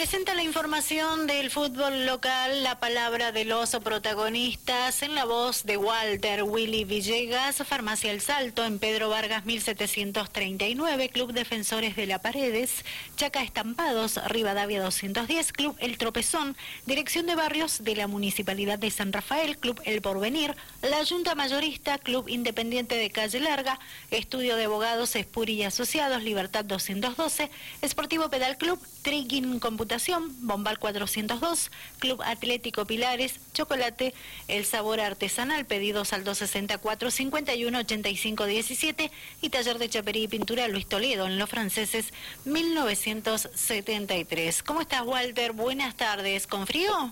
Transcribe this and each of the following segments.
Presenta la información del fútbol local, la palabra de los protagonistas en la voz de Walter Willy Villegas, Farmacia El Salto en Pedro Vargas 1739, Club Defensores de la Paredes, Chaca Estampados, Rivadavia 210, Club El Tropezón, Dirección de Barrios de la Municipalidad de San Rafael, Club El Porvenir, la Junta Mayorista, Club Independiente de Calle Larga, Estudio de Abogados Espuri y Asociados, Libertad 212, Esportivo Pedal Club, Triguin Computación, Bombal 402, Club Atlético Pilares, Chocolate, El Sabor Artesanal, pedidos al 264 51 85 17 y Taller de Chapería y Pintura Luis Toledo en Los Franceses 1973. ¿Cómo estás, Walter? Buenas tardes. ¿Con frío?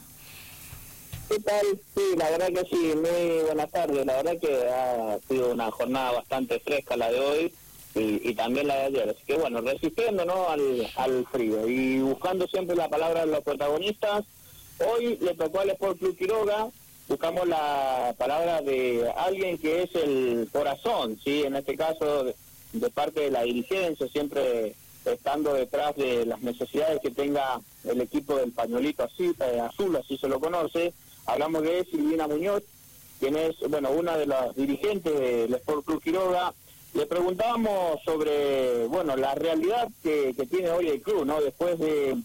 ¿Qué tal? Sí, la verdad que sí, muy buenas tardes. La verdad que ha sido una jornada bastante fresca la de hoy y, también la de ayer. Así que bueno, resistiendo ¿no? al, al frío y buscando siempre la palabra de los protagonistas. Hoy le tocó al Sport Club Quiroga, buscamos la palabra de alguien que es el corazón, ¿sí? En este caso, de, parte de la dirigencia, siempre estando detrás de las necesidades que tenga el equipo del pañuelito así, eh, azul, así se lo conoce. Hablamos de Silvina Muñoz, quien es, bueno, una de las dirigentes del Sport Club Quiroga, le preguntábamos sobre, bueno, la realidad que, tiene hoy el club, ¿no? Después de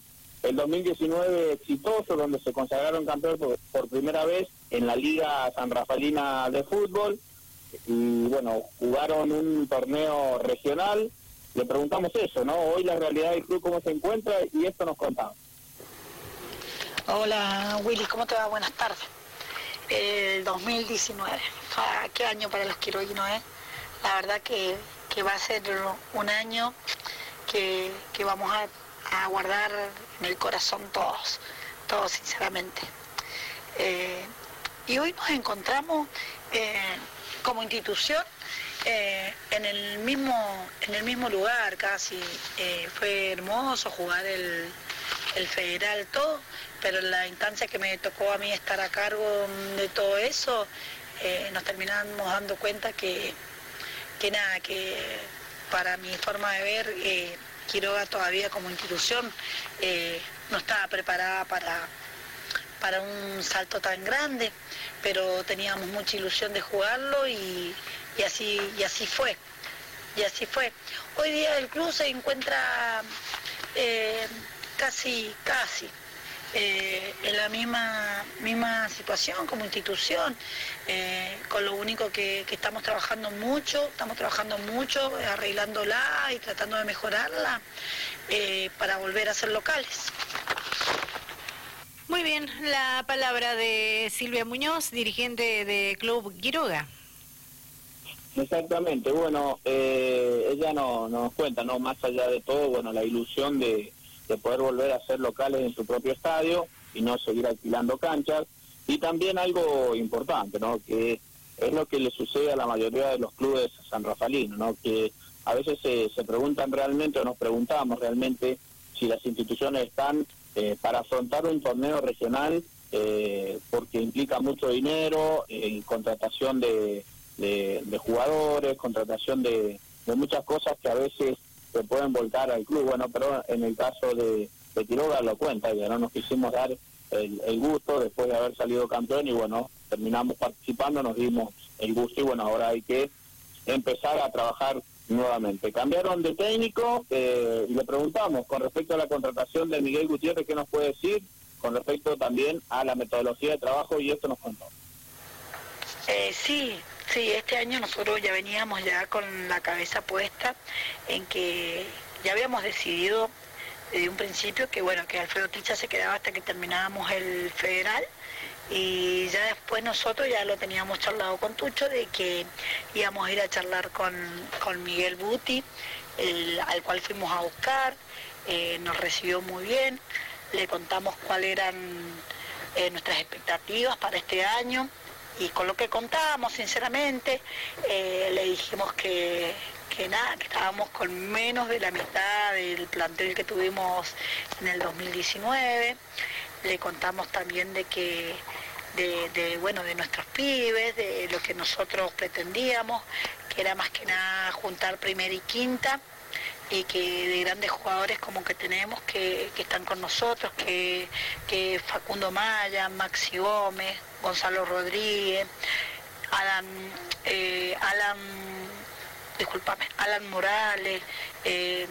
el 2019 exitoso, donde se consagraron campeones por, primera vez en la Liga San Rafaelina de Fútbol, y bueno, jugaron un torneo regional. Le preguntamos eso, ¿no? Hoy la realidad del club, cómo se encuentra, y esto nos contaba. Hola Willy, ¿cómo te va? Buenas tardes. El 2019, ah, qué año para los quiroguinos, ¿eh? La verdad que, va a ser un año que, vamos a, guardar en el corazón todos, todos sinceramente. Eh, y hoy nos encontramos eh, como institución eh, en, el mismo, en el mismo lugar casi. fue hermoso jugar el, el federal, todo, pero en la instancia que me tocó a mí estar a cargo de todo eso, nos terminamos dando cuenta que que nada, que para mi forma de ver, eh, Quiroga todavía como institución eh, no estaba preparada para, para un salto tan grande, pero teníamos mucha ilusión de jugarlo y, así, y así fue. Y así fue. Hoy día el club se encuentra eh, casi, casi eh, en la misma, misma situación como institución, eh, con lo único que, estamos trabajando mucho, estamos trabajando mucho, arreglándola y tratando de mejorarla eh, para volver a ser locales. Muy bien, la palabra de Silvia Muñoz, dirigente de Club Quiroga. Exactamente, bueno, ella no, nos cuenta, ¿no? Más allá de todo, bueno, la ilusión de, de poder volver a ser locales en su propio estadio y no seguir alquilando canchas. Y también algo importante, ¿no? Que es lo que le sucede a la mayoría de los clubes san Rafaelinos, ¿no? Que a veces se, se preguntan realmente o nos preguntamos realmente si las instituciones están eh, para afrontar un torneo regional eh, porque implica mucho dinero, en contratación de, de, jugadores, contratación de, de muchas cosas que a veces se pueden volcar al club. Bueno, pero en el caso de, de Quiroga lo cuenta, ya no nos quisimos dar el, gusto después de haber salido campeón y bueno, terminamos participando, nos dimos el gusto y bueno, ahora hay que empezar a trabajar nuevamente. Cambiaron de técnico eh, y le preguntamos con respecto a la contratación de Miguel Gutiérrez, ¿qué nos puede decir? Con respecto también a la metodología de trabajo y esto nos contó. Eh, sí, Sí, este año nosotros ya veníamos ya con la cabeza puesta en que ya habíamos decidido desde un principio que bueno, que Alfredo Ticha se quedaba hasta que terminábamos el federal y ya después nosotros ya lo teníamos charlado con Tucho de que íbamos a ir a charlar con, Miguel Buti, al cual fuimos a buscar, eh, nos recibió muy bien, le contamos cuáles eran eh, nuestras expectativas para este año y con lo que contábamos, sinceramente, eh, le dijimos que, nada, que estábamos con menos de la mitad del plantel que tuvimos en el 2019. Le contamos también de que de, bueno de nuestros pibes, de lo que nosotros pretendíamos, que era más que nada juntar primera y quinta y que de grandes jugadores como que tenemos que, están con nosotros, que, que Facundo Maya, Maxi Gómez, Gonzalo Rodríguez, Alan, eh, Alan, discúlpame, Alan Morales, eh,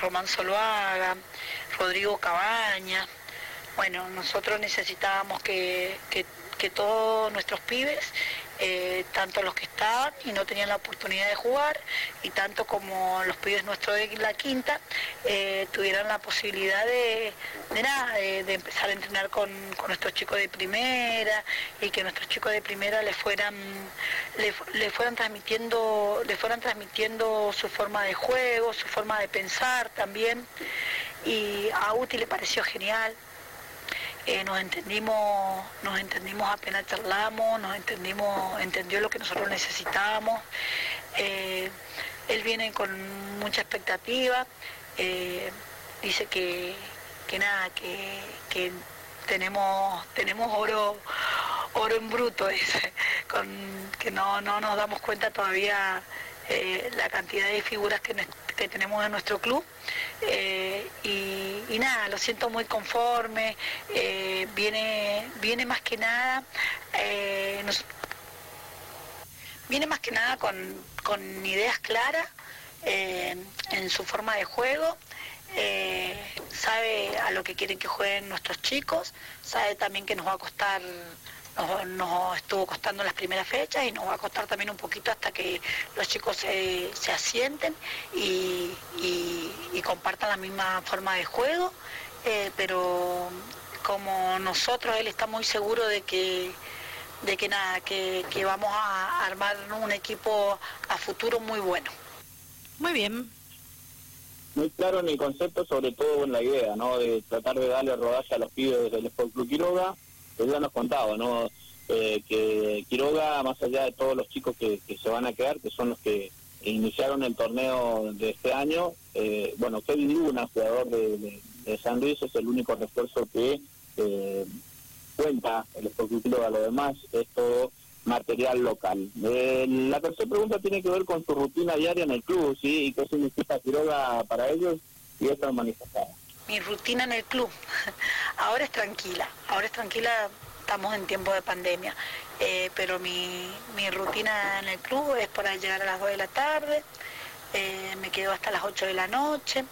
Román Soloaga, Rodrigo Cabaña. Bueno, nosotros necesitábamos que, que, que todos nuestros pibes eh, tanto los que estaban y no tenían la oportunidad de jugar, y tanto como los pibes nuestros de la quinta, eh, tuvieran la posibilidad de, nada, de, empezar a entrenar con, nuestros chicos de primera y que nuestros chicos de primera le fueran, le, fueran transmitiendo, le fueran transmitiendo su forma de juego, su forma de pensar también. Y a Uti le pareció genial, eh, nos entendimos, nos entendimos apenas charlamos, nos entendimos, entendió lo que nosotros necesitábamos. Eh, él viene con mucha expectativa, eh, dice que, nada, que, tenemos, tenemos oro, oro en bruto, dice, que no, no nos damos cuenta todavía la cantidad de figuras que, que tenemos en nuestro club. Eh, y, nada, lo siento muy conforme, eh, viene, viene más que nada, eh, viene más que nada con, ideas claras en su forma de juego. sabe a lo que quieren que jueguen nuestros chicos, sabe también que nos va a costar nos, estuvo costando las primeras fechas y nos va a costar también un poquito hasta que los chicos se, asienten y, compartan la misma forma de juego, eh, pero como nosotros, él está muy seguro de que de que nada, que, vamos a armar un equipo a futuro muy bueno. Muy bien, muy claro en el concepto, sobre todo en la idea, ¿no? De tratar de darle rodaje a los pibes del Sport Club Quiroga que ya nos contaba, ¿no? Eh, que Quiroga, más allá de todos los chicos que, se van a quedar, que son los que iniciaron el torneo de este año, eh, bueno, Kevin Luna, jugador de, San Luis, es el único refuerzo que eh, cuenta el Sport Quiroga, lo demás es todo material local. la tercera pregunta tiene que ver con su rutina diaria en el club, ¿sí? ¿Y qué significa Quiroga para ellos? Y esto manifestada mi rutina en el club. Ahora es tranquila, ahora es tranquila, estamos en tiempo de pandemia, eh, pero mi, rutina en el club es para llegar a las 2 de la tarde, eh, me quedo hasta las 8 de la noche,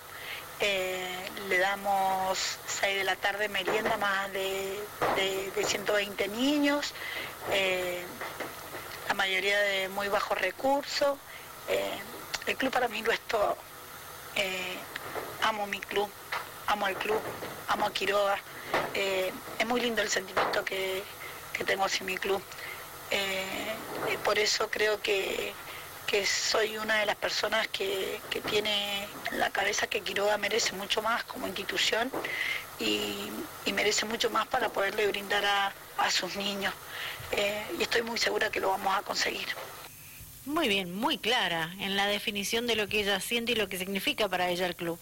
eh, le damos 6 de la tarde merienda más de, de 120 niños, la mayoría de muy bajos recursos. el club para mí lo es todo. amo mi club, amo al club, amo a Quiroga. Eh, es muy lindo el sentimiento que, tengo hacia mi club. Eh, por eso creo que, soy una de las personas que, tiene en la cabeza que Quiroga merece mucho más como institución y, merece mucho más para poderle brindar a, sus niños. Eh, y estoy muy segura que lo vamos a conseguir. Muy bien, muy clara en la definición de lo que ella siente y lo que significa para ella el club.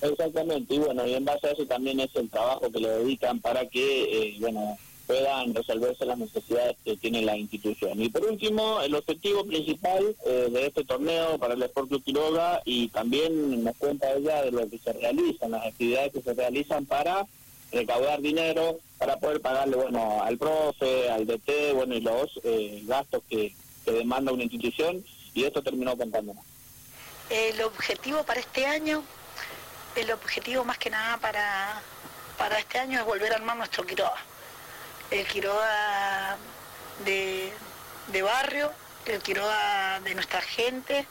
Exactamente, y bueno, y en base a eso también es el trabajo que le dedican para que, eh, bueno, puedan resolverse las necesidades que tiene la institución. Y por último, el objetivo principal eh, de este torneo para el Sport Club Quiroga y también nos cuenta ella de lo que se realizan, las actividades que se realizan para recaudar dinero, para poder pagarle, bueno, al profe, al DT, bueno, y los eh, gastos que, que demanda una institución, y esto terminó contándonos. El objetivo para este año el objetivo más que nada para, para este año es volver a armar nuestro Quiroga. El Quiroga de, barrio, el Quiroga de nuestra gente,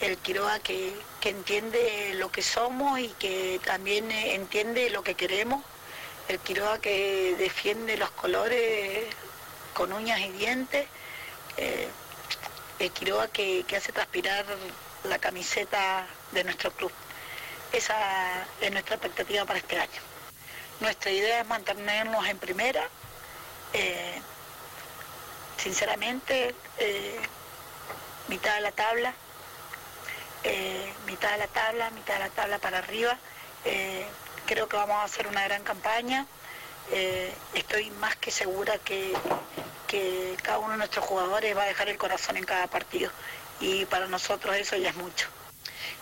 el Quiroga que, entiende lo que somos y que también entiende lo que queremos, el Quiroga que defiende los colores con uñas y dientes, eh, el Quiroga que hace transpirar la camiseta de nuestro club. Esa es nuestra expectativa para este año. Nuestra idea es mantenernos en primera. Eh, sinceramente, eh, mitad de la tabla, eh, mitad de la tabla, mitad de la tabla para arriba. creo que vamos a hacer una gran campaña. estoy más que segura que, que cada uno de nuestros jugadores va a dejar el corazón en cada partido y para nosotros eso ya es mucho.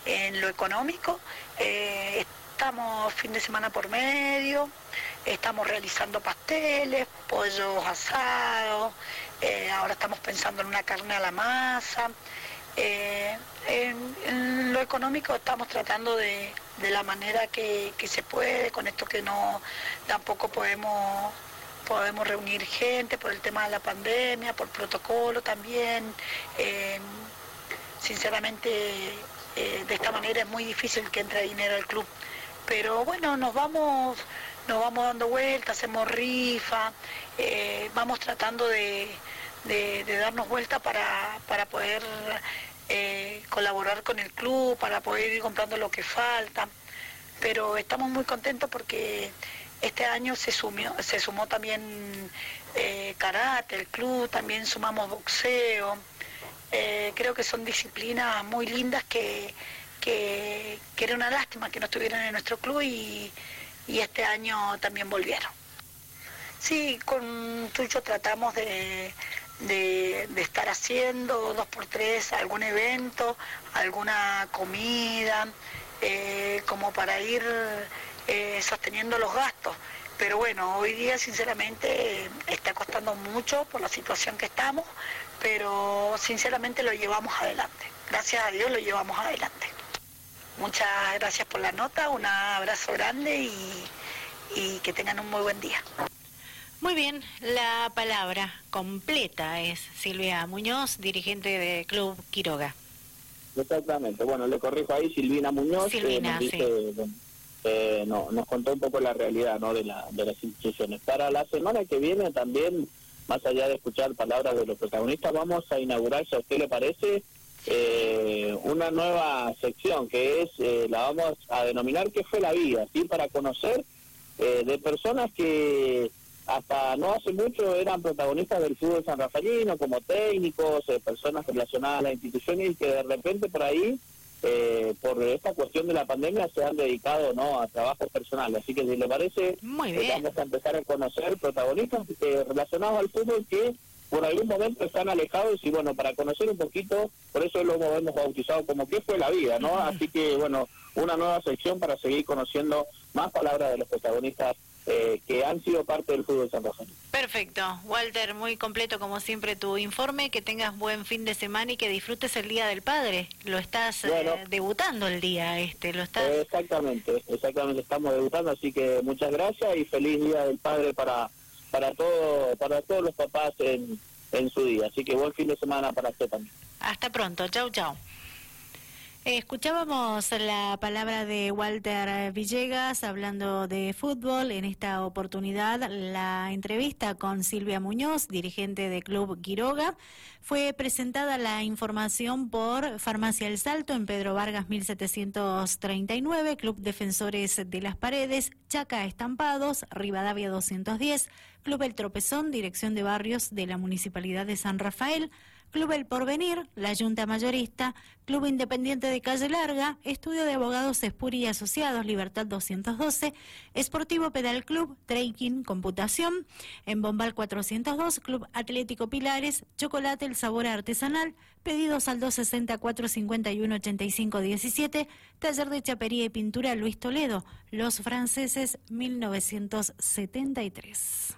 En lo económico. Eh, estamos fin de semana por medio, estamos realizando pasteles, pollos asados, eh, ahora estamos pensando en una carne a la masa. Eh, en, lo económico estamos tratando de, la manera que, se puede, con esto que no tampoco podemos podemos reunir gente por el tema de la pandemia, por protocolo también. Sinceramente, eh, de esta manera es muy difícil que entre dinero al club. Pero bueno, nos vamos, nos vamos dando vueltas, hacemos rifa, vamos tratando de, darnos vuelta para, para poder eh, colaborar con el club para poder ir comprando lo que falta. Pero estamos muy contentos porque este año se, sumió, se sumó también eh, karate, el club, también sumamos boxeo. Eh, creo que son disciplinas muy lindas que, que, era una lástima que no estuvieran en nuestro club y, y este año también volvieron. Sí, con Tucho tratamos de, de, estar haciendo dos por tres algún evento, alguna comida, eh, como para ir eh, sosteniendo los gastos. Pero bueno, hoy día sinceramente está costando mucho por la situación que estamos, pero sinceramente lo llevamos adelante. Gracias a Dios lo llevamos adelante. Muchas gracias por la nota, un abrazo grande y que tengan un muy buen día. Muy bien, la palabra completa es Silvia Muñoz, dirigente de Club Quiroga. Exactamente, bueno, le corrijo ahí, Silvina Muñoz, Silvina, eh, no, nos contó un poco la realidad ¿no? de, la, de las instituciones. Para la semana que viene también, más allá de escuchar palabras de los protagonistas, vamos a inaugurar, si a usted le parece, eh, una nueva sección que es, eh, la vamos a denominar ¿Qué fue la vida? ¿sí? Para conocer de personas que hasta no hace mucho eran protagonistas del fútbol san rafaelino como técnicos, eh, personas relacionadas a la institución y que de repente por ahí, eh, por esta cuestión de la pandemia, se han dedicado no a trabajos personales. Así que si le parece, Muy eh, bien. vamos a empezar a conocer protagonistas relacionados al fútbol que por algún momento están alejados y bueno, para conocer un poquito, por eso lo hemos bautizado como qué fue la vida, ¿no? Así que bueno, una nueva sección para seguir conociendo más palabras de los protagonistas eh, que han sido parte del fútbol San Rosario. Perfecto. Walter, muy completo como siempre tu informe, que tengas buen fin de semana y que disfrutes el Día del Padre. Lo estás eh, debutando el día este, lo estás... exactamente, exactamente, estamos debutando, así que muchas gracias y feliz Día del Padre para para todo para todos los papás en, en su día. Así que buen fin de semana para usted también. Hasta pronto, chau chau. Escuchábamos la palabra de Walter Villegas hablando de fútbol. En esta oportunidad, la entrevista con Silvia Muñoz, dirigente de Club Quiroga. Fue presentada la información por Farmacia El Salto en Pedro Vargas 1739, Club Defensores de las Paredes, Chaca Estampados, Rivadavia 210, Club El Tropezón, Dirección de Barrios de la Municipalidad de San Rafael. Club El Porvenir, la Junta Mayorista, Club Independiente de Calle Larga, Estudio de Abogados Espuri y Asociados, Libertad 212, Esportivo Pedal Club, Trekking, Computación, en Bombal 402, Club Atlético Pilares, Chocolate El Sabor Artesanal, pedidos al 260 451 85 17, Taller de Chapería y Pintura Luis Toledo, Los Franceses 1973.